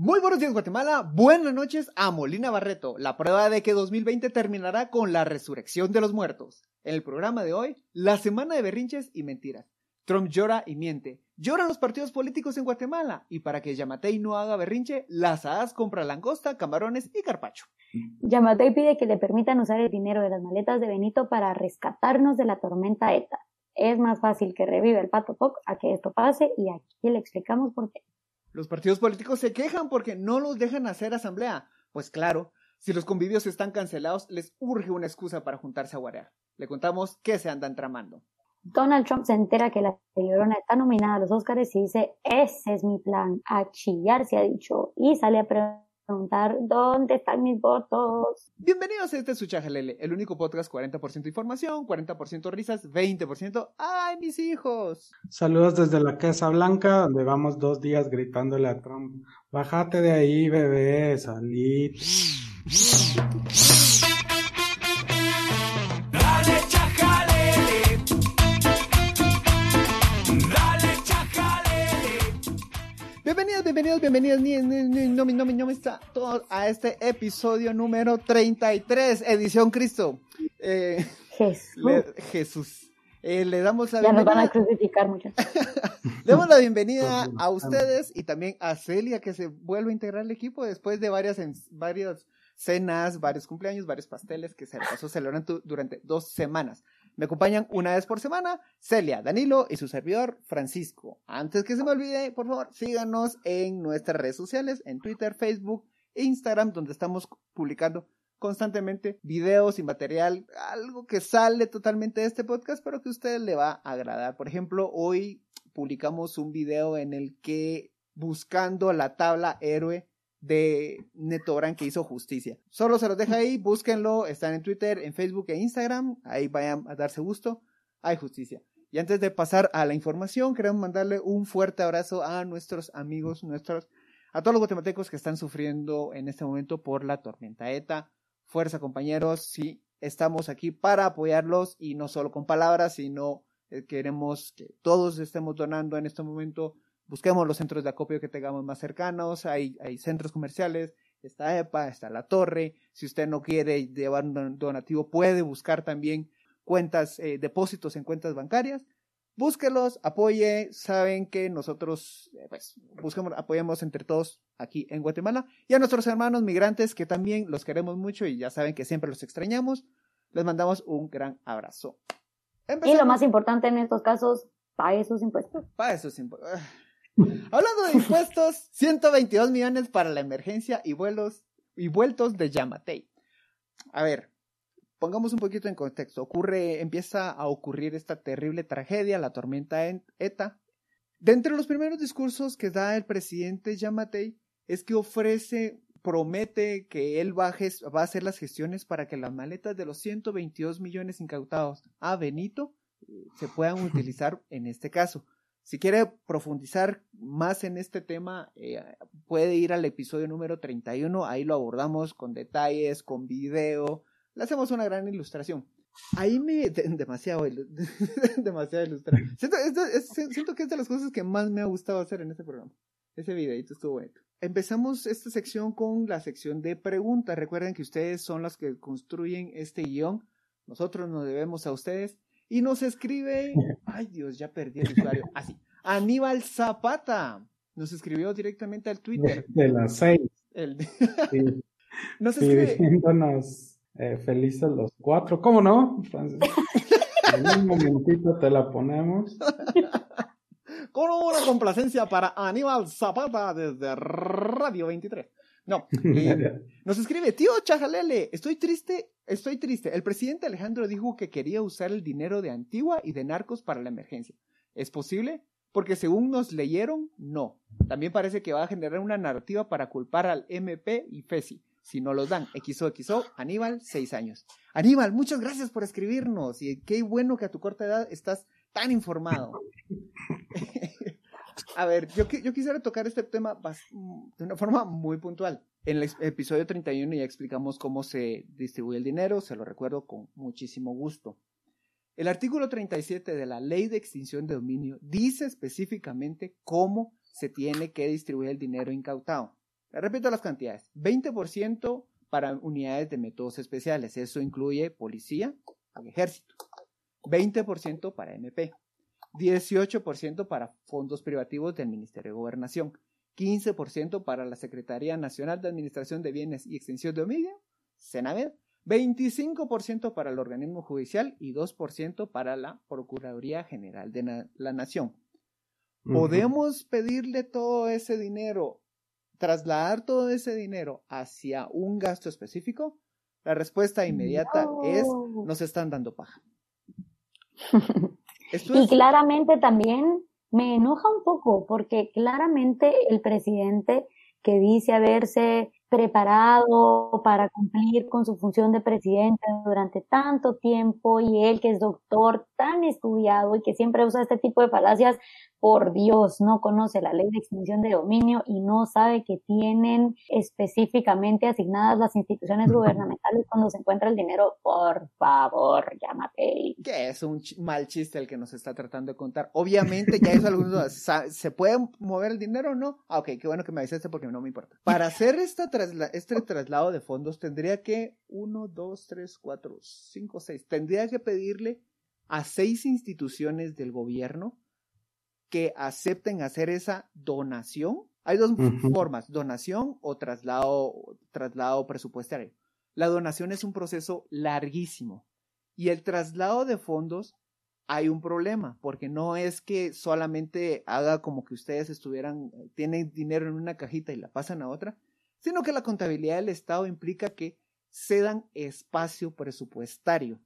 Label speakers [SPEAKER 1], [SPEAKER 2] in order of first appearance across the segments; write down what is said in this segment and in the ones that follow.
[SPEAKER 1] Muy buenos días Guatemala, buenas noches a Molina Barreto, la prueba de que 2020 terminará con la resurrección de los muertos. En el programa de hoy, la semana de berrinches y mentiras. Trump llora y miente. Lloran los partidos políticos en Guatemala y para que Yamatei no haga berrinche, las AAS compra langosta, camarones y carpacho.
[SPEAKER 2] Yamatei pide que le permitan usar el dinero de las maletas de Benito para rescatarnos de la tormenta ETA. Es más fácil que reviva el pato Poc a que esto pase y aquí le explicamos por qué.
[SPEAKER 1] Los partidos políticos se quejan porque no los dejan hacer asamblea. Pues claro, si los convivios están cancelados, les urge una excusa para juntarse a guarear. Le contamos qué se andan tramando.
[SPEAKER 2] Donald Trump se entera que la Llorona está nominada a los Oscars y dice, ese es mi plan, a chillar se ha dicho, y sale a preguntar, ¿dónde están mis votos?
[SPEAKER 1] Bienvenidos a este Suchajalele, el único podcast 40% información, 40% risas, 20% ¡ay, mis hijos!
[SPEAKER 3] Saludos desde la Casa Blanca, donde vamos dos días gritándole a Trump, bájate de ahí, bebé, salí.
[SPEAKER 1] Bienvenidos, bienvenidos, bienvenidos, ni, ni, ni, no, no, no, está todos a este episodio número 33, edición Cristo. Eh,
[SPEAKER 2] Jesús.
[SPEAKER 1] le- Jesús. Eh, le damos la
[SPEAKER 2] Ya nos van a
[SPEAKER 1] bienvenida,
[SPEAKER 2] crucificar muchos.
[SPEAKER 1] le damos la bienvenida a ustedes y también a Celia que se vuelve a integrar al equipo después de varias, en- varias cenas, varios cumpleaños, varios pasteles que se pasó celebrando durante dos semanas. Me acompañan una vez por semana Celia, Danilo y su servidor Francisco. Antes que se me olvide, por favor, síganos en nuestras redes sociales, en Twitter, Facebook e Instagram, donde estamos publicando constantemente videos y material, algo que sale totalmente de este podcast, pero que a usted le va a agradar. Por ejemplo, hoy publicamos un video en el que buscando la tabla héroe de Netoran que hizo justicia. Solo se los deja ahí, búsquenlo, están en Twitter, en Facebook e Instagram, ahí vayan a darse gusto, hay justicia. Y antes de pasar a la información, queremos mandarle un fuerte abrazo a nuestros amigos, nuestros, a todos los guatemaltecos que están sufriendo en este momento por la tormenta ETA. Fuerza compañeros, sí, estamos aquí para apoyarlos y no solo con palabras, sino eh, queremos que todos estemos donando en este momento busquemos los centros de acopio que tengamos más cercanos, hay, hay centros comerciales, está EPA, está la torre, si usted no quiere llevar un donativo puede buscar también cuentas, eh, depósitos en cuentas bancarias, búsquelos, apoye, saben que nosotros, eh, pues, busquemos, apoyemos entre todos aquí en Guatemala, y a nuestros hermanos migrantes que también los queremos mucho y ya saben que siempre los extrañamos, les mandamos un gran abrazo.
[SPEAKER 2] Y lo más importante en estos casos, pague sus impuestos.
[SPEAKER 1] Pa' eso es impo- ah. Hablando de impuestos, 122 millones para la emergencia y vuelos y vueltos de Yamatei. A ver, pongamos un poquito en contexto. Ocurre, empieza a ocurrir esta terrible tragedia, la tormenta en- ETA. De entre los primeros discursos que da el presidente Yamatei es que ofrece, promete que él va va a hacer las gestiones para que las maletas de los 122 millones incautados a Benito eh, se puedan utilizar en este caso. Si quiere profundizar más en este tema, eh, puede ir al episodio número 31, ahí lo abordamos con detalles, con video, le hacemos una gran ilustración. Ahí me... de- demasiado, demasiado ilustrar. Siento, esto es- siento que es de las cosas que más me ha gustado hacer en este programa. Ese videito estuvo bueno. Empezamos esta sección con la sección de preguntas. Recuerden que ustedes son las que construyen este guion. Nosotros nos debemos a ustedes. Y nos escribe, ay Dios, ya perdí el usuario. Así, Aníbal Zapata nos escribió directamente al Twitter.
[SPEAKER 3] de las seis,
[SPEAKER 1] El-
[SPEAKER 3] sí,
[SPEAKER 1] nos
[SPEAKER 3] sí,
[SPEAKER 1] escribe,
[SPEAKER 3] diciéndonos eh, felices los cuatro. ¿Cómo no, Francis? En un momentito te la ponemos.
[SPEAKER 1] con una complacencia para Aníbal Zapata desde Radio 23. No, eh, nos escribe, tío Chajalele, estoy triste, estoy triste. El presidente Alejandro dijo que quería usar el dinero de Antigua y de Narcos para la emergencia. ¿Es posible? Porque según nos leyeron, no. También parece que va a generar una narrativa para culpar al MP y FESI. Si no los dan, XOXO, Aníbal, seis años. Aníbal, muchas gracias por escribirnos y qué bueno que a tu corta edad estás tan informado. A ver, yo, yo quisiera tocar este tema mm, de una forma muy puntual. En el episodio 31 ya explicamos cómo se distribuye el dinero, se lo recuerdo con muchísimo gusto. El artículo 37 de la Ley de Extinción de Dominio dice específicamente cómo se tiene que distribuir el dinero incautado. repito las cantidades. 20% para unidades de métodos especiales. Eso incluye policía y ejército. 20% para MP. 18% para fondos privativos del Ministerio de Gobernación. 15% para la Secretaría Nacional de Administración de Bienes y Extensión de Dominio, Senaved, 25% para el organismo judicial y 2% para la Procuraduría General de la Nación. ¿Podemos pedirle todo ese dinero, trasladar todo ese dinero hacia un gasto específico? La respuesta inmediata es, nos están dando paja.
[SPEAKER 2] y claramente también me enoja un poco porque claramente el presidente que dice haberse preparado para cumplir con su función de presidente durante tanto tiempo y él que es doctor tan estudiado y que siempre usa este tipo de falacias por Dios, no conoce la ley de extinción de dominio y no sabe que tienen específicamente asignadas las instituciones gubernamentales cuando se encuentra el dinero. Por favor, llámate.
[SPEAKER 1] Que es un mal chiste el que nos está tratando de contar. Obviamente, ya eso algunos ¿Se puede mover el dinero o no? Ah, ok, qué bueno que me avisaste porque no me importa. Para hacer esta este traslado de fondos tendría que, uno, dos, tres, cuatro, cinco, seis, tendría que pedirle a seis instituciones del gobierno que acepten hacer esa donación. Hay dos formas, donación o traslado, traslado presupuestario. La donación es un proceso larguísimo y el traslado de fondos hay un problema, porque no es que solamente haga como que ustedes estuvieran, tienen dinero en una cajita y la pasan a otra, sino que la contabilidad del Estado implica que cedan espacio presupuestario.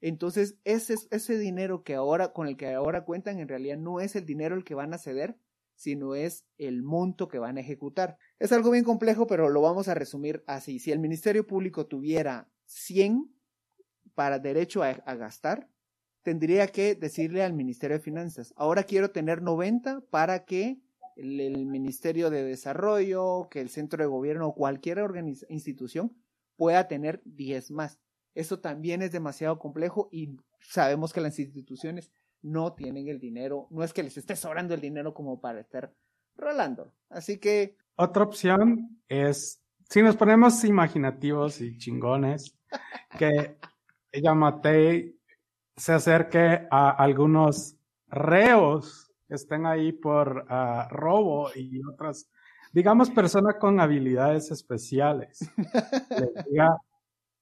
[SPEAKER 1] Entonces, ese, ese dinero que ahora, con el que ahora cuentan, en realidad no es el dinero el que van a ceder, sino es el monto que van a ejecutar. Es algo bien complejo, pero lo vamos a resumir así. Si el Ministerio Público tuviera 100 para derecho a, gastar, tendría que decirle al Ministerio de Finanzas, ahora quiero tener 90 para que el, Ministerio de Desarrollo, que el Centro de Gobierno o cualquier institución pueda tener 10 más. Esto también es demasiado complejo y sabemos que las instituciones no tienen el dinero, no es que les esté sobrando el dinero como para estar rolando. Así que...
[SPEAKER 3] Otra opción es, si nos ponemos imaginativos y chingones, que Yamatei se acerque a algunos reos que estén ahí por ah, robo y otras, digamos, personas con habilidades especiales. Les diga,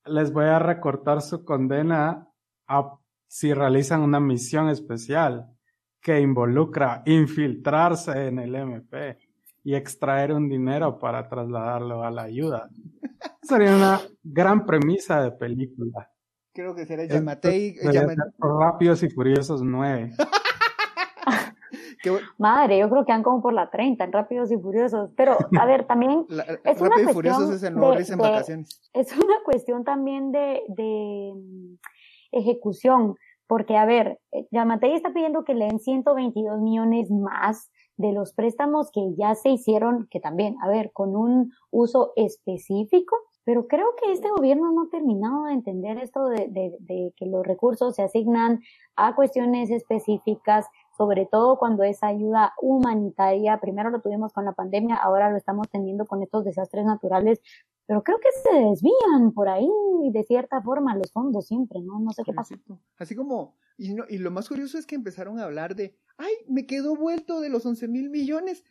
[SPEAKER 3] les voy a recortar su condena a, si realizan una misión especial que involucra infiltrarse en el MP y extraer un dinero para trasladarlo a la ayuda. Sería una gran premisa de película.
[SPEAKER 1] Creo que será Yamatei.
[SPEAKER 3] Rápidos y Furiosos 9.
[SPEAKER 2] Madre, yo creo que han como por la 30 en Rápidos y Furiosos. Pero, a ver, también. es una cuestión Furiosos es el en vacaciones. Es una cuestión también de, de mm, ejecución. Porque, a ver, eh, Yamatei está pidiendo que le den 122 millones más de los préstamos que ya se hicieron, que también, a ver, con un uso específico, pero creo que este gobierno no ha terminado de entender esto de, de, de, que los recursos se asignan a cuestiones específicas, sobre todo cuando es ayuda humanitaria. Primero lo tuvimos con la pandemia, ahora lo estamos teniendo con estos desastres naturales, pero creo que se desvían por ahí de cierta forma los fondos siempre, ¿no? No sé qué pasa.
[SPEAKER 1] Así como, y, no, y lo más curioso es que empezaron a hablar de, ay, me quedó vuelto de los 11 mil millones.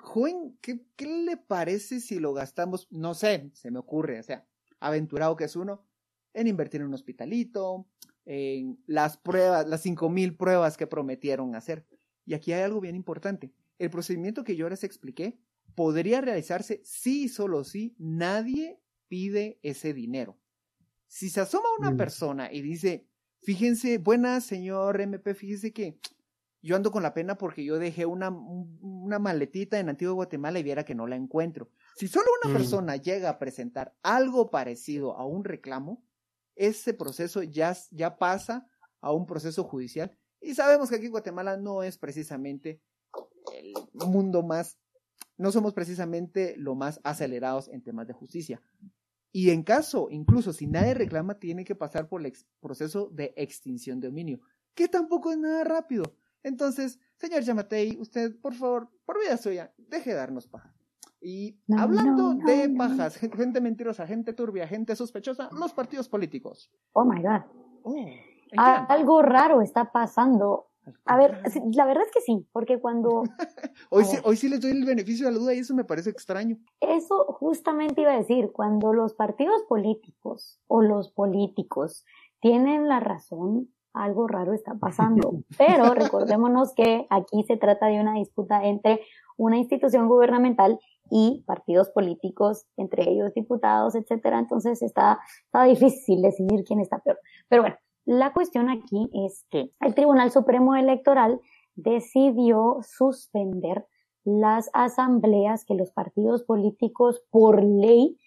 [SPEAKER 1] Joven, ¿qué, ¿qué le parece si lo gastamos? No sé, se me ocurre, o sea, aventurado que es uno, en invertir en un hospitalito, en las pruebas, las 5000 pruebas que prometieron hacer. Y aquí hay algo bien importante. El procedimiento que yo les expliqué podría realizarse si y solo si nadie pide ese dinero. Si se asoma una mm. persona y dice, fíjense, buena señor MP, fíjense que yo ando con la pena porque yo dejé una, una maletita en Antigua Guatemala y viera que no la encuentro. Si solo una mm. persona llega a presentar algo parecido a un reclamo, ese proceso ya, ya pasa a un proceso judicial. Y sabemos que aquí en Guatemala no es precisamente el mundo más, no somos precisamente lo más acelerados en temas de justicia. Y en caso, incluso si nadie reclama, tiene que pasar por el proceso de extinción de dominio, que tampoco es nada rápido. Entonces, señor Yamatei, usted, por favor, por vida suya, deje de darnos paja. Y hablando de pajas, gente mentirosa, gente turbia, gente sospechosa, los partidos políticos.
[SPEAKER 2] Oh my God. Oh, algo raro está pasando. A ver, la verdad es que sí, porque cuando...
[SPEAKER 1] hoy, sí, hoy sí les doy el beneficio de la duda y eso me parece extraño.
[SPEAKER 2] Eso justamente iba a decir, cuando los partidos políticos o los políticos tienen la razón, algo raro está pasando. Pero recordémonos que aquí se trata de una disputa entre una institución gubernamental y partidos políticos, entre ellos diputados, etcétera. Entonces está, está difícil decidir quién está peor. Pero bueno, la cuestión aquí es que el Tribunal Supremo Electoral decidió suspender las asambleas que los partidos políticos por ley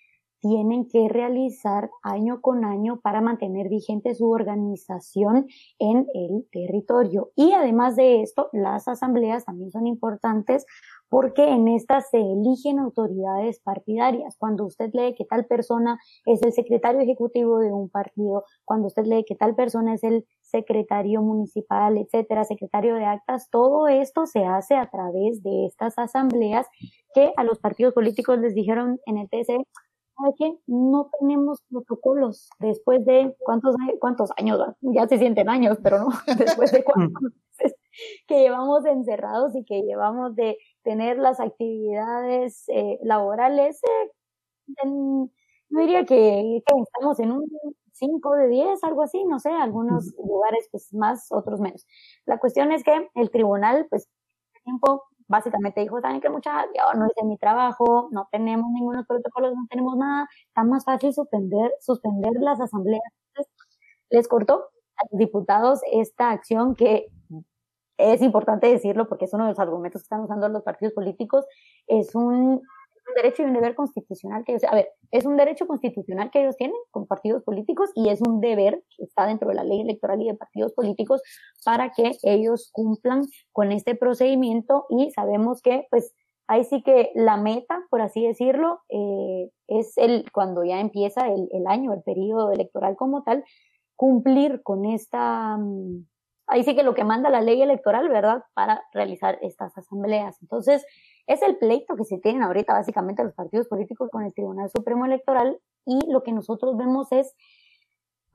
[SPEAKER 2] tienen que realizar año con año para mantener vigente su organización en el territorio. Y además de esto, las asambleas también son importantes porque en estas se eligen autoridades partidarias. Cuando usted lee que tal persona es el secretario ejecutivo de un partido, cuando usted lee que tal persona es el secretario municipal, etcétera, secretario de actas, todo esto se hace a través de estas asambleas que a los partidos políticos les dijeron en el TC, que no tenemos protocolos. Después de cuántos cuántos años ya se sienten años pero no. Después de cuántos que llevamos encerrados y que llevamos de tener las actividades eh, laborales eh, en, yo diría que, estamos en un 5 de 10, algo así, no sé, algunos lugares pues más, otros menos. La cuestión es que el tribunal, pues, tiempo básicamente dijo, saben que mucha, yo no hice mi trabajo, no tenemos ningunos protocolos, no tenemos nada, está más fácil suspender, suspender las asambleas. Entonces, les cortó a los diputados esta acción que es importante decirlo porque es uno de los argumentos que están usando los partidos políticos, es un derecho y un deber constitucional que ellos, a ver, es un derecho constitucional que ellos tienen como partidos políticos y es un deber que está dentro de la ley electoral y de partidos políticos para que ellos cumplan con este procedimiento y sabemos que pues ahí sí que la meta, por así decirlo, eh, es el cuando ya empieza el, el año, el periodo electoral como tal, cumplir con esta mm, ahí sí que lo que manda la ley electoral, ¿verdad? Para realizar estas asambleas. Entonces, es el pleito que se tienen ahorita básicamente los partidos políticos con el Tribunal Supremo Electoral y lo que nosotros vemos es,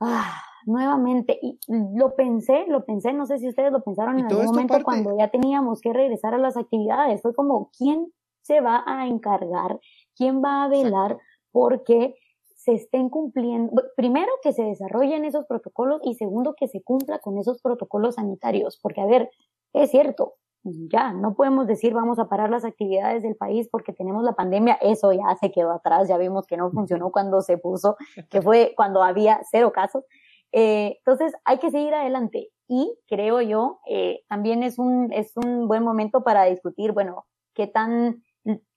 [SPEAKER 2] ah, nuevamente, y lo pensé, lo pensé, no sé si ustedes lo pensaron en algún momento cuando ya teníamos que regresar a las actividades, fue como, ¿quién se va a encargar? ¿Quién va a velar? Porque se estén cumpliendo, primero que se desarrollen esos protocolos y segundo que se cumpla con esos protocolos sanitarios, porque a ver, es cierto, ya, no podemos decir vamos a parar las actividades del país porque tenemos la pandemia, eso ya se quedó atrás, ya vimos que no funcionó cuando se puso, que fue cuando había cero casos. Eh, entonces hay que seguir adelante y creo yo, eh, también es un, es un buen momento para discutir, bueno, qué tan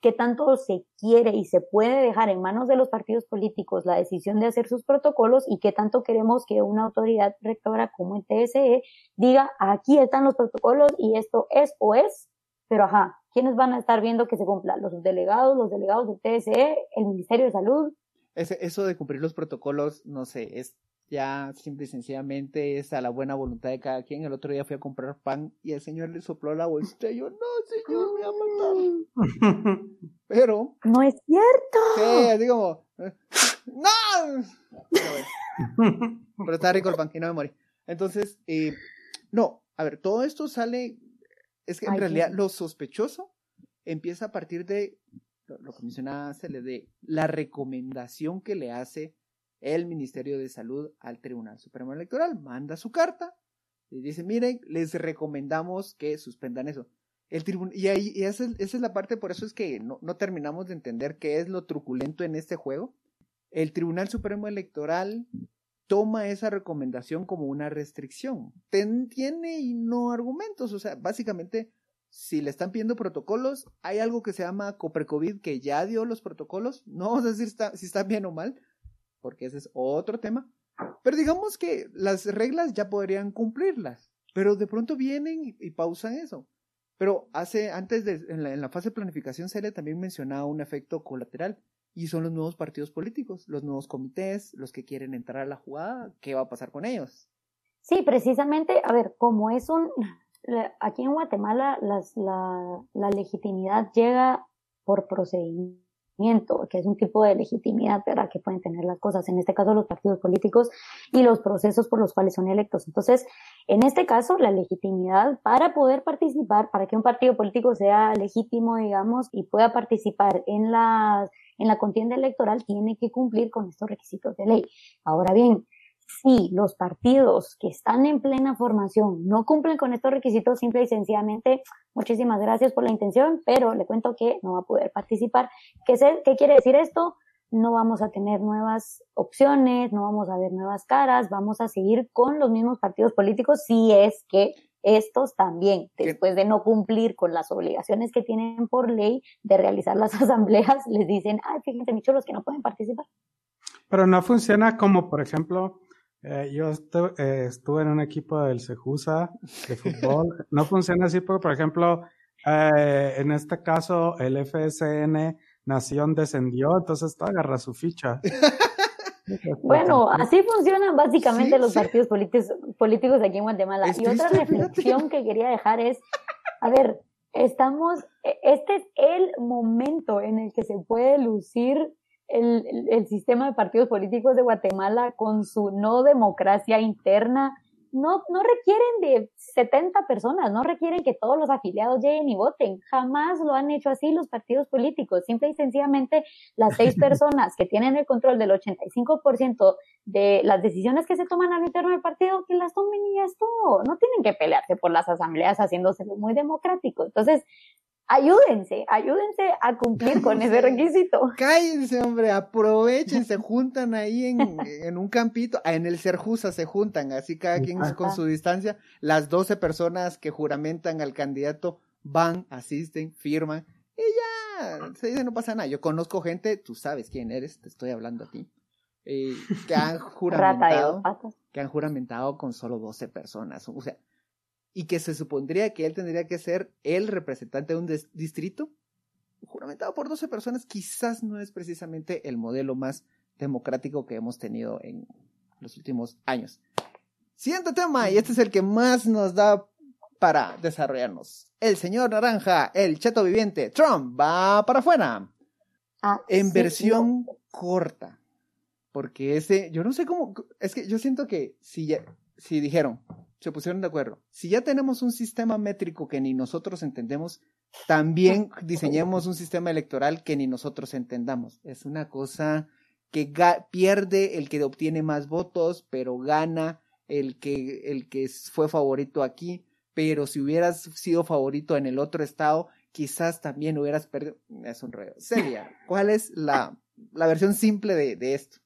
[SPEAKER 2] qué tanto se quiere y se puede dejar en manos de los partidos políticos la decisión de hacer sus protocolos y qué tanto queremos que una autoridad rectora como el TSE diga aquí están los protocolos y esto es o es, pero ajá, ¿quiénes van a estar viendo que se cumpla? Los delegados, los delegados del TSE, el Ministerio de Salud.
[SPEAKER 1] eso de cumplir los protocolos, no sé, es ya simple y sencillamente es a la buena voluntad de cada quien. El otro día fui a comprar pan y el señor le sopló la bolsita y yo, no, señor, me va a matar. Pero...
[SPEAKER 2] No es cierto.
[SPEAKER 1] Sí, así como, no. Pero, está rico el pan y no me morí. Entonces, eh, no, a ver, todo esto sale, es que en realidad lo sospechoso empieza a partir de lo, que mencionaba le de la recomendación que le hace el Ministerio de Salud al Tribunal Supremo Electoral, manda su carta y dice, miren, les recomendamos que suspendan eso. El tribunal, y ahí esa, es, la parte, por eso es que no, no terminamos de entender qué es lo truculento en este juego. El Tribunal Supremo Electoral toma esa recomendación como una restricción. tiene y no argumentos, o sea, básicamente, si le están pidiendo protocolos, hay algo que se llama Coprecovid que ya dio los protocolos, no vamos a decir si están bien o mal, porque ese es otro tema. Pero digamos que las reglas ya podrían cumplirlas, pero de pronto vienen y, pausan eso. Pero hace, antes de, en la, fase de planificación se le también mencionaba un efecto colateral, y son los nuevos partidos políticos, los nuevos comités, los que quieren entrar a la jugada, ¿qué va a pasar con ellos?
[SPEAKER 2] Sí, precisamente, a ver, como es un, aquí en Guatemala las, la, la legitimidad llega por procedimiento que es un tipo de legitimidad ¿verdad? que pueden tener las cosas, en este caso los partidos políticos y los procesos por los cuales son electos. Entonces, en este caso, la legitimidad para poder participar, para que un partido político sea legítimo, digamos, y pueda participar en la, en la contienda electoral, tiene que cumplir con estos requisitos de ley. Ahora bien, si los partidos que están en plena formación no cumplen con estos requisitos, simple y sencillamente, muchísimas gracias por la intención, pero le cuento que no va a poder participar. ¿Qué, ¿Qué quiere decir esto? No vamos a tener nuevas opciones, no vamos a ver nuevas caras, vamos a seguir con los mismos partidos políticos si es que estos también, después de no cumplir con las obligaciones que tienen por ley de realizar las asambleas, les dicen, ay, fíjense, muchos los que no pueden participar.
[SPEAKER 3] Pero no funciona como, por ejemplo, eh, yo eh, estuve en un equipo del Sejusa de fútbol. no funciona así porque, por ejemplo, eh, en este caso el FSN Nación descendió, entonces tú agarras su ficha.
[SPEAKER 2] Bueno, así funcionan básicamente los partidos políticos, políticos aquí en Guatemala. y otra reflexión que quería dejar es, a ver, estamos, e, este es el momento en el que se puede lucir el, el, sistema de partidos políticos de Guatemala con su no democracia interna, no, no requieren de 70 personas, no requieren que todos los afiliados lleguen y voten. Jamás lo han hecho así los partidos políticos. Simple y sencillamente las seis personas que tienen el control del 85% de las decisiones que se toman al interno del partido, que las tomen y ya es todo. No tienen que pelearse por las asambleas haciéndose muy democrático. Entonces, ayúdense, ayúdense a cumplir con ese requisito.
[SPEAKER 1] Cállense, hombre, aprovechen, se juntan ahí en, en un campito, ah, en el Serjusa se juntan, así cada quien con su distancia, las 12 personas que juramentan al candidato van, asisten, firman, y ya, se dice, no pasa nada. Yo conozco gente, tú sabes quién eres, te estoy hablando a ti, eh, que han juramentado, que han juramentado con solo 12 personas, o sea, y que se supondría que él tendría que ser el representante de un distrito, juramentado por 12 personas, quizás no es precisamente el modelo más democrático que hemos tenido en los últimos años. Siguiente tema, y este es el que más nos da para desarrollarnos. El señor Naranja, el cheto viviente, Trump va para afuera. Ah, en versión corta. Porque ese, yo no sé cómo, es que yo siento que si, si dijeron, se pusieron de acuerdo. Si ya tenemos un sistema métrico que ni nosotros entendemos, también diseñemos un sistema electoral que ni nosotros entendamos. Es una cosa que pierde el que obtiene más votos, pero gana el que, el que fue favorito aquí. Pero si hubieras sido favorito en el otro estado, quizás también hubieras perdido. Es un rollo. Celia, ¿cuál es la, la versión simple de, de esto?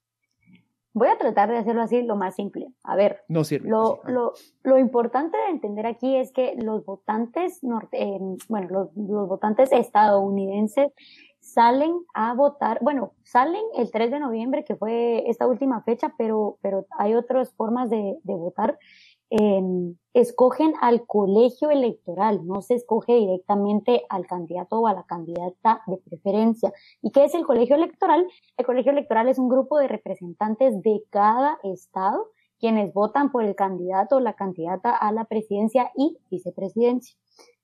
[SPEAKER 2] Voy a tratar de hacerlo así lo más simple. A ver,
[SPEAKER 1] no sirve.
[SPEAKER 2] Lo, lo, lo importante de entender aquí es que los votantes norte, eh, bueno, los, los, votantes estadounidenses salen a votar, bueno, salen el 3 de noviembre, que fue esta última fecha, pero, pero hay otras formas de, de votar escogen al colegio electoral, no se escoge directamente al candidato o a la candidata de preferencia. ¿Y qué es el colegio electoral? El colegio electoral es un grupo de representantes de cada estado quienes votan por el candidato o la candidata a la presidencia y vicepresidencia.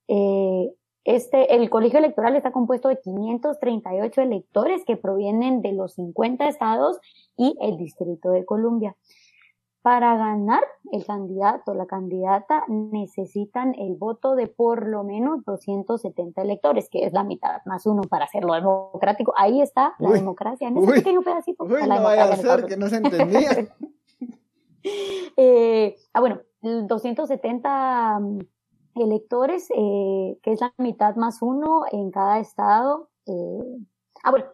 [SPEAKER 2] Eh, este, el colegio electoral está compuesto de 538 electores que provienen de los 50 estados y el Distrito de Columbia. Para ganar el candidato o la candidata necesitan el voto de por lo menos 270 electores, que es la mitad más uno para hacerlo democrático. Ahí está la democracia, en ese pequeño pedacito.
[SPEAKER 1] Uy, no vaya a ser que no se entendía.
[SPEAKER 2] eh, ah, bueno, 270 mm, electores, eh, que es la mitad más uno en cada estado. Eh, ah, bueno,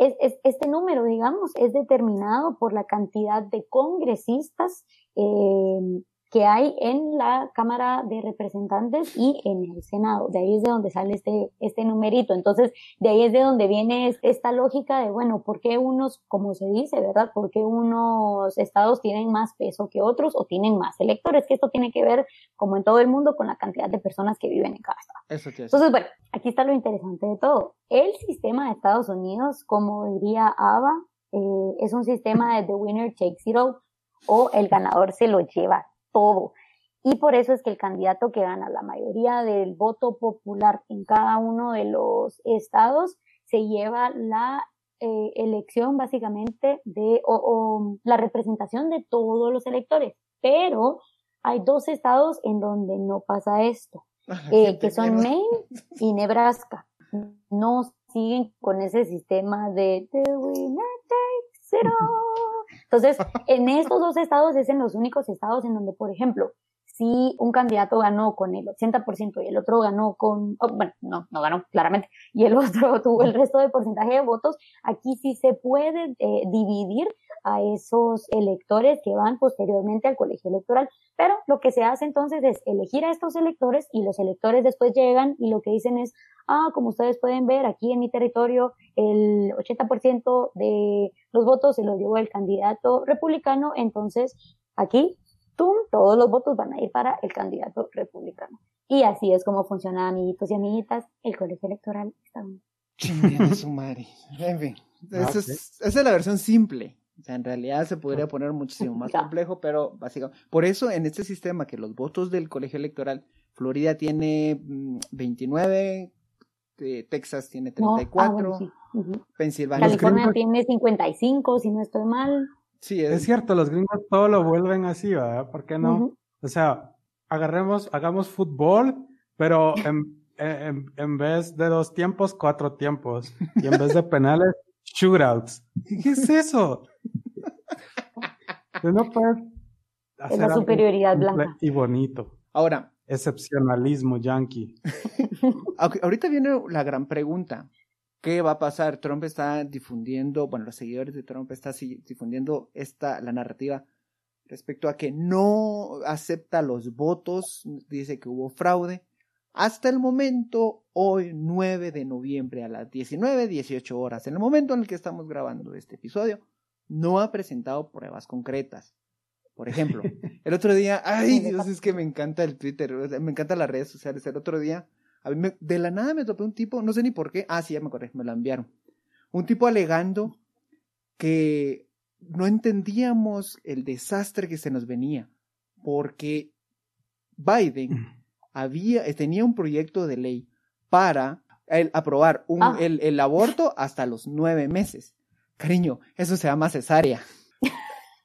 [SPEAKER 2] eh, es, este número, digamos, es determinado por la cantidad de congresistas eh, que hay en la Cámara de Representantes y en el Senado. De ahí es de donde sale este, este numerito. Entonces, de ahí es de donde viene esta lógica de, bueno, ¿por qué unos, como se dice, verdad? ¿Por qué unos estados tienen más peso que otros o tienen más electores? Que esto tiene que ver, como en todo el mundo, con la cantidad de personas que viven en cada estado. Entonces, bueno, aquí está lo interesante de todo. El sistema de Estados Unidos, como diría Ava, eh, es un sistema de the winner takes it all o el ganador se lo lleva todo. Y por eso es que el candidato que gana la mayoría del voto popular en cada uno de los estados se lleva la eh, elección básicamente de, o, la representación de todos los electores. Pero hay dos estados en donde no pasa esto, eh, que son Maine y Nebraska. No siguen con ese sistema de the winner takes it all. Entonces, en estos dos estados es en los únicos estados en donde, por ejemplo, si un candidato ganó con el 80% y el otro ganó con, oh, bueno, no, no ganó claramente, y el otro tuvo el resto de porcentaje de votos, aquí sí se puede eh, dividir a esos electores que van posteriormente al colegio electoral. Pero lo que se hace entonces es elegir a estos electores y los electores después llegan y lo que dicen es, ah, como ustedes pueden ver, aquí en mi territorio el 80% de los votos se los llevó el candidato republicano, entonces aquí todos los votos van a ir para el candidato republicano. Y así es como funciona, amiguitos y amiguitas, el colegio electoral
[SPEAKER 1] su madre. En fin, esa es, la versión simple. O sea, en realidad se podría poner muchísimo más complejo, pero básicamente, por eso en este sistema que los votos del colegio electoral, Florida tiene 29, mm, eh, Texas tiene 34, ah, Pensilvania
[SPEAKER 2] California tiene 55, si no estoy mal.
[SPEAKER 3] Sí, es... cierto, los gringos todo lo vuelven así, ¿verdad? ¿Por qué no? O sea, agarremos, hagamos fútbol, pero en, en, en, vez de dos tiempos, cuatro tiempos. Y en vez de penales, shootouts. ¿Qué es eso? No puedes
[SPEAKER 2] hacer la superioridad blanca.
[SPEAKER 3] Y bonito.
[SPEAKER 1] Ahora.
[SPEAKER 3] Excepcionalismo yankee.
[SPEAKER 1] Ahorita viene la gran pregunta. ¿Qué va a pasar? Trump está difundiendo, bueno, los seguidores de Trump están difundiendo esta, la narrativa respecto a que no acepta los votos, dice que hubo fraude. Hasta el momento, hoy 9 de noviembre a las 19, 18 horas, en el momento en el que estamos grabando este episodio, no ha presentado pruebas concretas. Por ejemplo, el otro día, ay Dios, es que me encanta el Twitter, me encantan las redes sociales. El otro día a mí de la nada me topé un tipo, no sé ni por qué, ah, sí, ya me acordé, me lo enviaron. Un tipo alegando que no entendíamos el desastre que se nos venía, porque Biden había, tenía un proyecto de ley para aprobar un, ah. el, el aborto hasta los nueve meses. Cariño, eso se llama cesárea.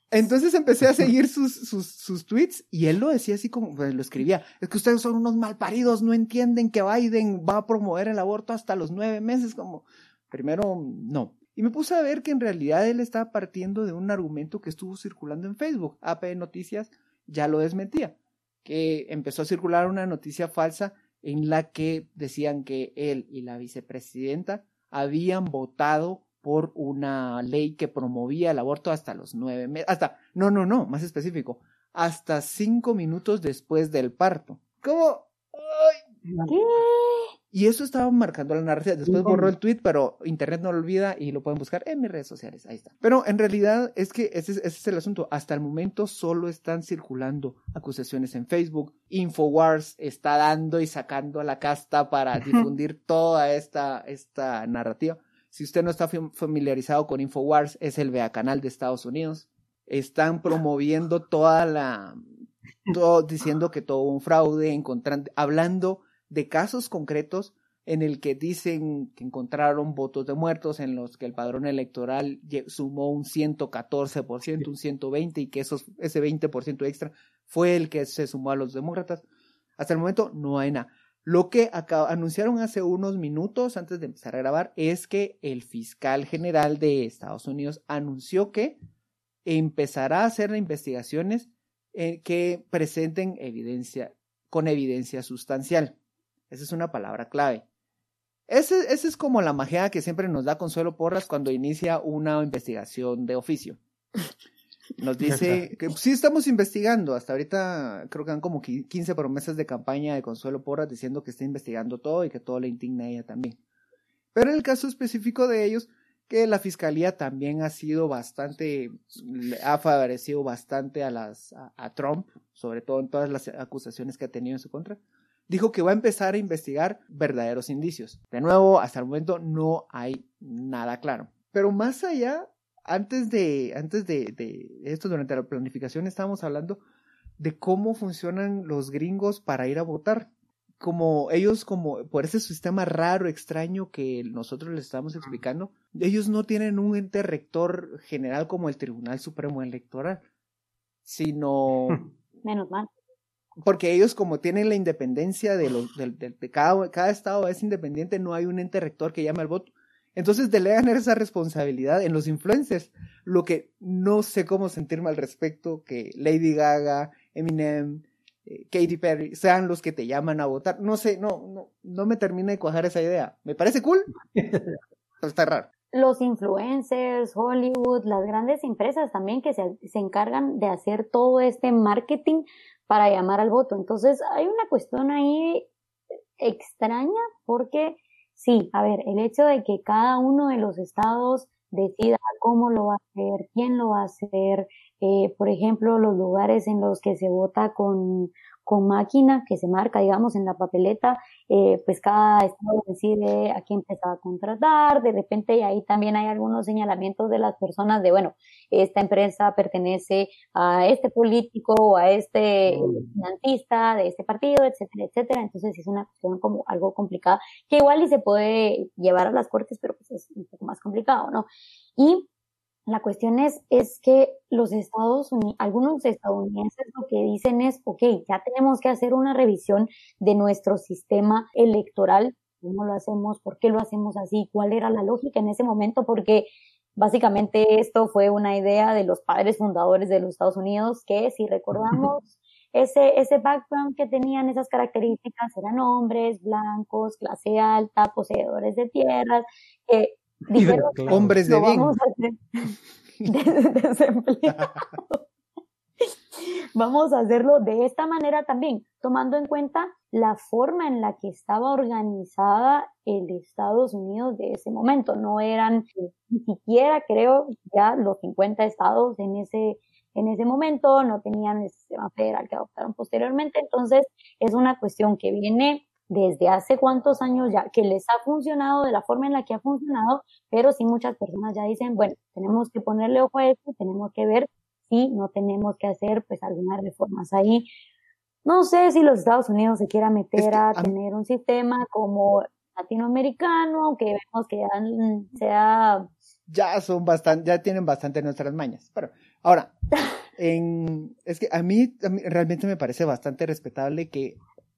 [SPEAKER 1] Entonces empecé a seguir sus, sus, sus, tweets y él lo decía así como, pues, lo escribía, es que ustedes son unos malparidos, no entienden que Biden va a promover el aborto hasta los nueve meses, como, primero, no. Y me puse a ver que en realidad él estaba partiendo de un argumento que estuvo circulando en Facebook. AP Noticias ya lo desmentía, que empezó a circular una noticia falsa en la que decían que él y la vicepresidenta habían votado por una ley que promovía el aborto hasta los nueve meses, hasta, no, no, no, más específico, hasta cinco minutos después del parto. ¿Cómo? Y eso estaba marcando la narrativa. Después borró el tweet, pero internet no lo olvida y lo pueden buscar en mis redes sociales. Ahí está. Pero en realidad es que ese, ese es el asunto. Hasta el momento solo están circulando acusaciones en Facebook. Infowars está dando y sacando a la casta para difundir toda esta, esta narrativa. Si usted no está familiarizado con Infowars, es el vea canal de Estados Unidos. Están promoviendo toda la, todo, diciendo que todo un fraude, encontrando, hablando de casos concretos en el que dicen que encontraron votos de muertos en los que el padrón electoral sumó un 114%, un 120% y que esos, ese 20% extra fue el que se sumó a los demócratas. Hasta el momento no hay nada. Lo que anunciaron hace unos minutos antes de empezar a grabar es que el fiscal general de Estados Unidos anunció que empezará a hacer investigaciones eh, que presenten evidencia, con evidencia sustancial. Esa es una palabra clave. Esa es como la magia que siempre nos da Consuelo Porras cuando inicia una investigación de oficio. Nos dice que sí estamos investigando. Hasta ahorita creo que han como 15 promesas de campaña de Consuelo Porras diciendo que está investigando todo y que todo le indigna a ella también. Pero en el caso específico de ellos, que la fiscalía también ha sido bastante, ha favorecido bastante a las, a, Trump, sobre todo en todas las acusaciones que ha tenido en su contra, dijo que va a empezar a investigar verdaderos indicios. De nuevo, hasta el momento no hay nada claro. Pero más allá antes de, antes de, de esto, durante la planificación, estábamos hablando de cómo funcionan los gringos para ir a votar. Como ellos, como por ese sistema raro, extraño que nosotros les estamos explicando, ellos no tienen un ente rector general como el Tribunal Supremo Electoral, sino...
[SPEAKER 2] Menos mal.
[SPEAKER 1] Porque ellos como tienen la independencia de, los, de, cada, cada estado es independiente, no hay un ente rector que llame al voto. Entonces delegan esa responsabilidad en los influencers, lo que no sé cómo sentirme al respecto, que Lady Gaga, Eminem, eh, Katy Perry sean los que te llaman a votar. No sé, no, no, no me termina de cuajar esa idea. Me parece cool, pero está raro.
[SPEAKER 2] Los influencers, Hollywood, las grandes empresas también que se, se encargan de hacer todo este marketing para llamar al voto. Entonces hay una cuestión ahí extraña porque Sí, a ver, el hecho de que cada uno de los estados decida cómo lo va a hacer, quién lo va a hacer, eh, por ejemplo, los lugares en los que se vota con, con máquina que se marca, digamos, en la papeleta, eh, pues cada estado decide a quién empezar a contratar, de repente ahí también hay algunos señalamientos de las personas de, bueno, esta empresa pertenece a este político o a este financista de este partido, etcétera, etcétera, entonces es una cuestión como algo complicada, que igual y se puede llevar a las cortes, pero pues es un poco más complicado, ¿no? Y la cuestión es, es que los Estados Unidos, algunos estadounidenses lo que dicen es, ok, ya tenemos que hacer una revisión de nuestro sistema electoral. ¿Cómo lo hacemos? ¿Por qué lo hacemos así? ¿Cuál era la lógica en ese momento? Porque básicamente esto fue una idea de los padres fundadores de los Estados Unidos que, si recordamos, ese, ese background que tenían esas características eran hombres blancos, clase alta, poseedores de tierras, que
[SPEAKER 1] hombres de bien.
[SPEAKER 2] Vamos a hacerlo de esta manera también, tomando en cuenta la forma en la que estaba organizada el Estados Unidos de ese momento. No eran ni siquiera, creo, ya los 50 estados en ese, en ese momento, no tenían el sistema federal que adoptaron posteriormente. Entonces, es una cuestión que viene desde hace cuántos años ya que les ha funcionado de la forma en la que ha funcionado, pero sí muchas personas ya dicen, bueno, tenemos que ponerle ojo a esto, tenemos que ver si no tenemos que hacer pues algunas reformas ahí. No sé si los Estados Unidos se quiera meter a, tener un sistema como latinoamericano, aunque vemos que ya sea...
[SPEAKER 1] Ya son bastante, ya tienen bastante nuestras mañas. Pero ahora, en, es que a mí, a mí realmente me parece bastante respetable que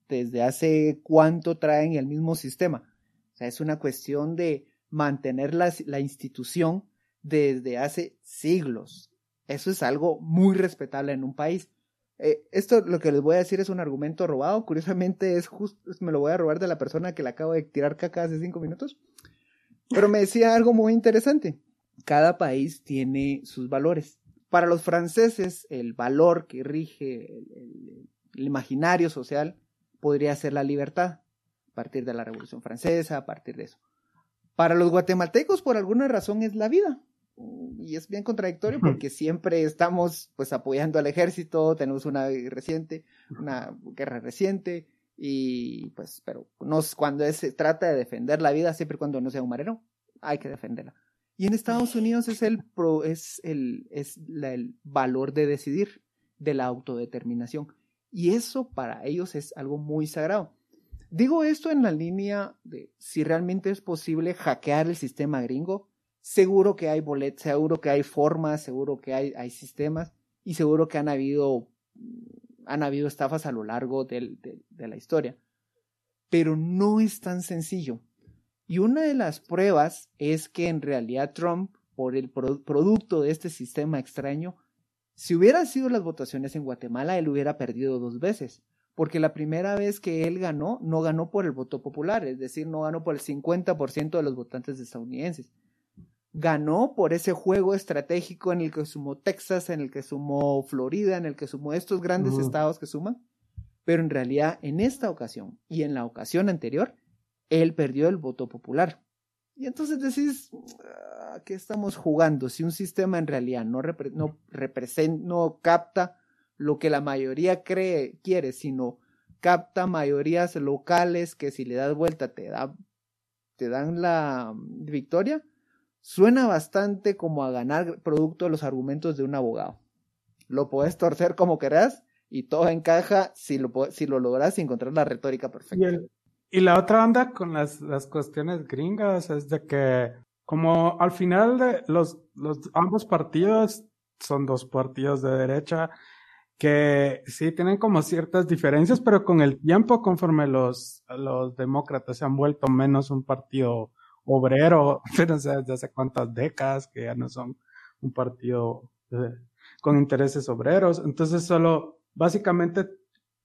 [SPEAKER 1] desde hace cuánto traen el mismo sistema. O sea, es una cuestión de mantener la, la institución desde hace siglos. Eso es algo muy respetable en un país. Eh, esto lo que les voy a decir es un argumento robado. Curiosamente es justo, me lo voy a robar de la persona que le acabo de tirar caca hace cinco minutos. Pero me decía algo muy interesante. Cada país tiene sus valores. Para los franceses, el valor que rige el imaginario social podría ser la libertad, a partir de la Revolución Francesa, a partir de eso. Para los guatemaltecos, por alguna razón, es la vida. Y es bien contradictorio porque siempre estamos pues apoyando al ejército, tenemos una reciente, una guerra reciente, y pues, pero nos, cuando se trata de defender la vida, siempre cuando no sea un marero, hay que defenderla. Y en Estados Unidos es el, pro, es el, es el valor de decidir, de la autodeterminación. Y eso para ellos es algo muy sagrado. Digo esto en la línea de si realmente es posible hackear el sistema gringo. Seguro que hay boletos, seguro que hay formas, seguro que hay, sistemas y seguro que han habido, han habido estafas a lo largo de la historia. Pero no es tan sencillo. Y una de las pruebas es que en realidad Trump, por el producto de este sistema extraño, si hubieran sido las votaciones en Guatemala, él hubiera perdido dos veces, porque la primera vez que él ganó, no ganó por el voto popular, es decir, no ganó por el 50% de los votantes estadounidenses. Ganó por ese juego estratégico en el que sumó Texas, en el que sumó Florida, en el que sumó estos grandes estados que suman. Pero en realidad, en esta ocasión y en la ocasión anterior, él perdió el voto popular. Y entonces decís, ¿a qué estamos jugando? Si un sistema en realidad no, no, representa, no capta lo que la mayoría cree, quiere, sino capta mayorías locales que si le das vuelta te, da, te dan la victoria, suena bastante como a ganar producto de los argumentos de un abogado. Lo puedes torcer como querás, y todo encaja si lo, si lo logras y encontrar la retórica perfecta.
[SPEAKER 3] Y, la otra onda con las, las cuestiones gringas es de que como al final de los, los ambos partidos son dos partidos de derecha que sí tienen como ciertas diferencias, pero con el tiempo, conforme los, los demócratas se han vuelto menos un partido obrero, no sé desde hace cuántas décadas que ya no son un partido con intereses obreros, entonces solo básicamente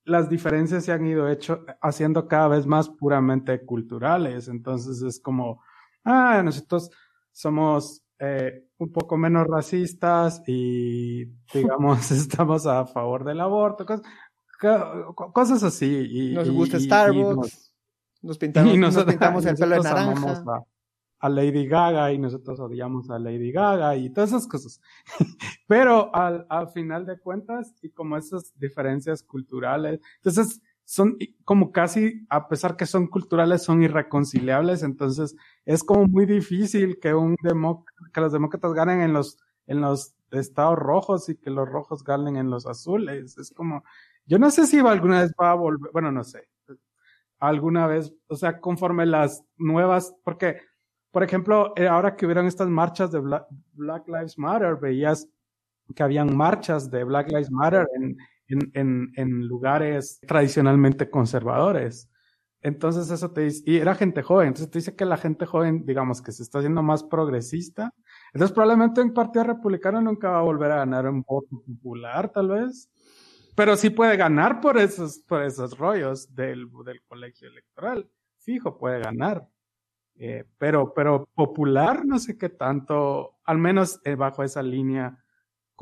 [SPEAKER 3] las diferencias se han ido hecho, haciendo cada vez más puramente culturales, entonces es como, ah, nosotros somos eh, un poco menos racistas y, digamos, estamos a favor del aborto, cosas, cosas así. Y,
[SPEAKER 1] nos gusta Starbucks, nos pintamos, nos pintamos el pelo de naranja.
[SPEAKER 3] A, Lady Gaga y nosotros odiamos a Lady Gaga y todas esas cosas. Pero al, al final de cuentas, y como esas diferencias culturales, entonces son como casi, a pesar que son culturales, son irreconciliables, entonces es como muy difícil que un que los demócratas ganen en los, en los estados rojos y que los rojos ganen en los azules. Es como, yo no sé si alguna vez va a volver, bueno, no sé, alguna vez, o sea, conforme las nuevas, porque, por ejemplo, eh, ahora que hubieron estas marchas de Black, Lives Matter, veías que habían marchas de Black Lives Matter en, en, en, lugares tradicionalmente conservadores. Entonces eso te dice, y era gente joven, entonces te dice que la gente joven, digamos, que se está haciendo más progresista. Entonces probablemente un partido republicano nunca va a volver a ganar un voto popular, tal vez. Pero sí puede ganar por esos, por esos rollos del, del colegio electoral. Fijo, puede ganar. Eh, pero, pero popular, no sé qué tanto, al menos eh, bajo esa línea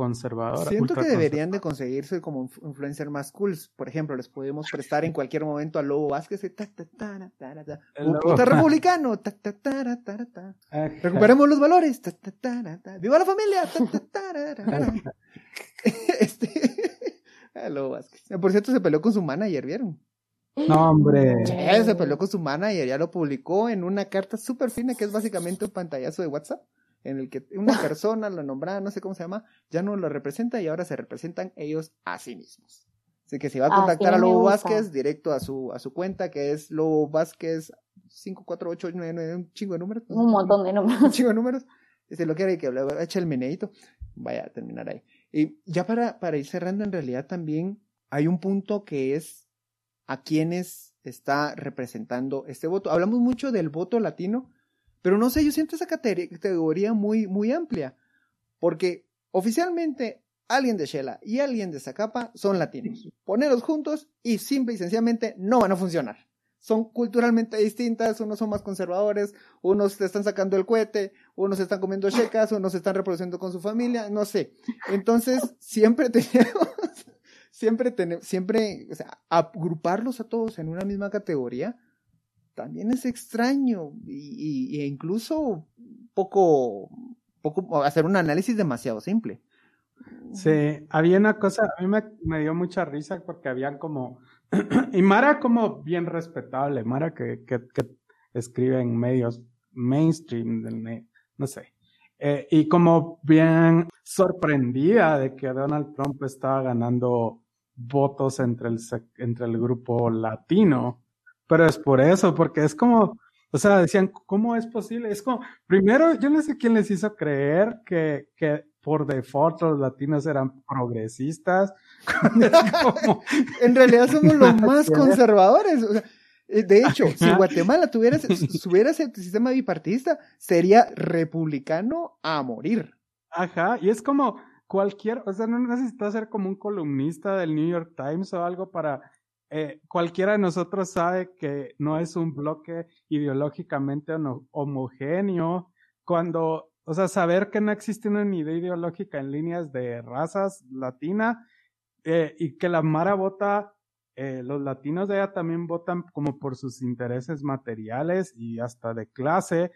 [SPEAKER 3] conservadora.
[SPEAKER 1] Siento que deberían de conseguirse como influencer más cool. Por ejemplo, les podemos prestar en cualquier momento a Lobo Vázquez. Ta, republicano. Recuperemos los valores. ¡Viva la familia! este... Lobo Vázquez. Por cierto, se peleó con su manager, ¿vieron?
[SPEAKER 3] No, hombre.
[SPEAKER 1] se peleó con su manager, ya lo publicó en una carta súper fina que es básicamente un pantallazo de WhatsApp en el que una persona lo nombrada, no sé cómo se llama, ya no lo representa y ahora se representan ellos a sí mismos. Así que si va a contactar a Lobo Vázquez, directo a su, a su cuenta, que es Lobo Vázquez 54899, un chingo de números.
[SPEAKER 2] Un montón de números.
[SPEAKER 1] Un chingo de números. Si lo quiere que le eche el meneito, vaya a terminar ahí. Y ya para, para ir cerrando, en realidad también hay un punto que es a quienes está representando este voto. Hablamos mucho del voto latino, pero no sé, yo siento esa categoría muy, muy amplia. Porque oficialmente alguien de Shela y alguien de Zacapa son latinos. Ponerlos juntos y simple y sencillamente no van a funcionar. Son culturalmente distintas, unos son más conservadores, unos te están sacando el cohete, unos están comiendo checas, unos se están reproduciendo con su familia, no sé. Entonces, siempre tenemos, siempre tenemos, siempre, o sea, agruparlos a todos en una misma categoría, también es extraño y, e incluso poco, poco, hacer un análisis demasiado simple.
[SPEAKER 3] Sí, había una cosa, a mí me, dio mucha risa porque habían como, y Mara como bien respetable, Mara que, que, escribe en medios mainstream, no sé, eh, y como bien sorprendida de que Donald Trump estaba ganando votos entre el, entre el grupo latino pero es por eso, porque es como, o sea, decían, ¿cómo es posible? Es como, primero, yo no sé quién les hizo creer que, que por default los latinos eran progresistas.
[SPEAKER 1] en realidad somos los más conservadores. Eh, de hecho, si Guatemala tuviera, tuviera ese sistema bipartidista, sería republicano a morir.
[SPEAKER 3] Ajá, y es como cualquier, o sea, no necesitas ser como un columnista del New York Times o algo para eh, cualquiera de nosotros sabe que no es un bloque ideológicamente homogéneo. Cuando, o sea, saber que no existe una idea ideológica en líneas de razas latina eh, y que la Mara vota, eh, los latinos de ella también votan como por sus intereses materiales y hasta de clase.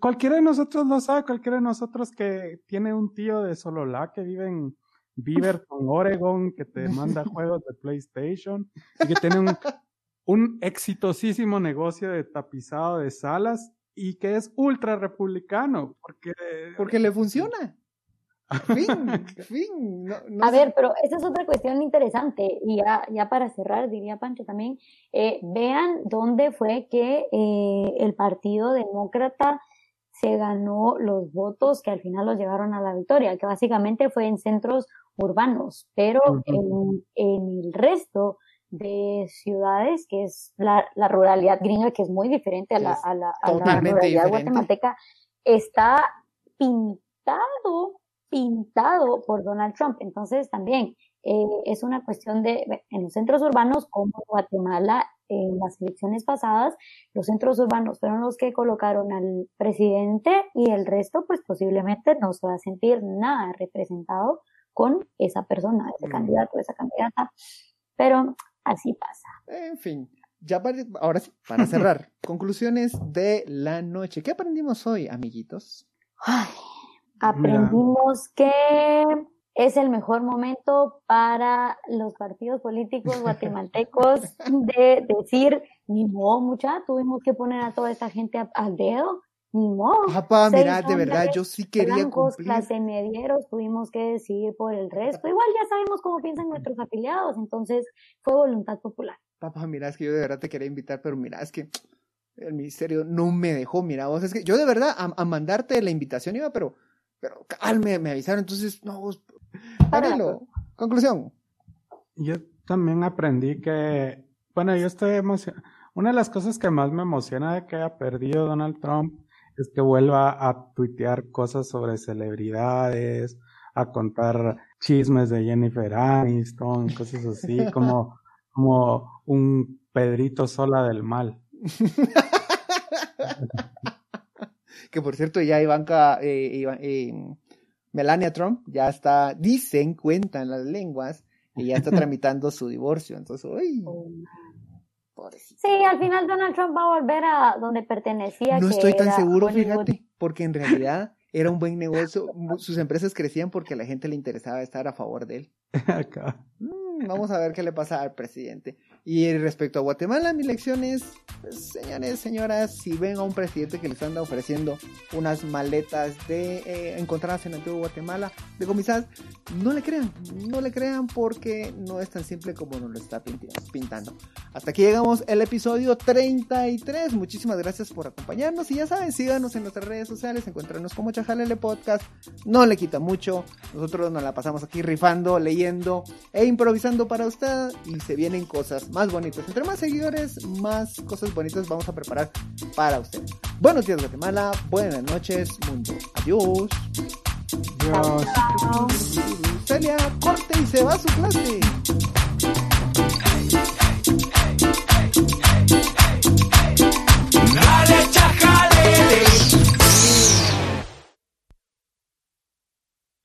[SPEAKER 3] Cualquiera de nosotros lo sabe, cualquiera de nosotros que tiene un tío de Sololá que vive en con Oregon, que te manda juegos de PlayStation, y que tiene un, un exitosísimo negocio de tapizado de salas y que es ultra republicano, porque...
[SPEAKER 1] Porque le funciona. Fin, fin.
[SPEAKER 2] a ver, pero esa es otra cuestión interesante. Y ya, ya para cerrar, diría Pancho también, eh, vean dónde fue que eh, el Partido Demócrata se ganó los votos que al final los llevaron a la victoria, que básicamente fue en centros urbanos, pero en, el resto de ciudades, que es la, ruralidad gringa, que es muy diferente a la, a la, ruralidad guatemalteca, está pintado, pintado por Donald Trump. Entonces también eh, es una cuestión de, en los centros urbanos como Guatemala, en las elecciones pasadas, los centros urbanos fueron los que colocaron al presidente y el resto, pues posiblemente no se va a sentir nada representado con esa persona, ese mm. candidato, esa candidata. Pero así pasa.
[SPEAKER 1] En fin, ya para, ahora sí, para cerrar, conclusiones de la noche. ¿Qué aprendimos hoy, amiguitos?
[SPEAKER 2] aprendimos que es el mejor momento para los partidos políticos guatemaltecos de decir, ni modo, mucha, tuvimos que poner a toda esta gente al dedo ni modo.
[SPEAKER 1] Papá, mira, de verdad, yo sí quería
[SPEAKER 2] blancos, cumplir. clase medieros, tuvimos que decidir por el resto. Igual ya sabemos cómo piensan nuestros afiliados, entonces fue voluntad popular.
[SPEAKER 1] Papá, mira, es que yo de verdad te quería invitar, pero mira, es que el ministerio no me dejó, mira, vos, es que yo de verdad a, mandarte la invitación iba, pero, pero me, me avisaron, entonces, no, vos, Conclusión.
[SPEAKER 3] Yo también aprendí que, bueno, yo estoy emocionado. Una de las cosas que más me emociona de que haya perdido Donald Trump es que vuelva a tuitear cosas sobre celebridades, a contar chismes de Jennifer Aniston, cosas así, como, como un Pedrito sola del mal.
[SPEAKER 1] que por cierto ya Ivanka, eh, eh, Melania Trump ya está, dicen, cuentan las lenguas, y ya está tramitando su divorcio. Entonces, uy, oh,
[SPEAKER 2] Sí, al final Donald Trump va a volver a donde pertenecía.
[SPEAKER 1] No estoy tan seguro, fíjate, porque en realidad era un buen negocio. Sus empresas crecían porque a la gente le interesaba estar a favor de él. Acá. Mm, vamos a ver qué le pasa al presidente. Y respecto a Guatemala, mi lección es, pues, señores, señoras, si ven a un presidente que les anda ofreciendo unas maletas de eh, encontrarse en Antiguo Guatemala, de comisadas, no le crean, no le crean porque no es tan simple como nos lo está pintando. Hasta aquí llegamos el episodio 33. Muchísimas gracias por acompañarnos y ya saben, síganos en nuestras redes sociales, encuéntranos como Chajalele Podcast, no le quita mucho, nosotros nos la pasamos aquí rifando, leyendo e improvisando para usted y se vienen cosas más bonitos. Entre más seguidores, más cosas bonitas vamos a preparar para ustedes. Buenos días Guatemala, buenas noches mundo. Adiós. Adiós. Celia, corte y se va a su clase. Dale, chacal.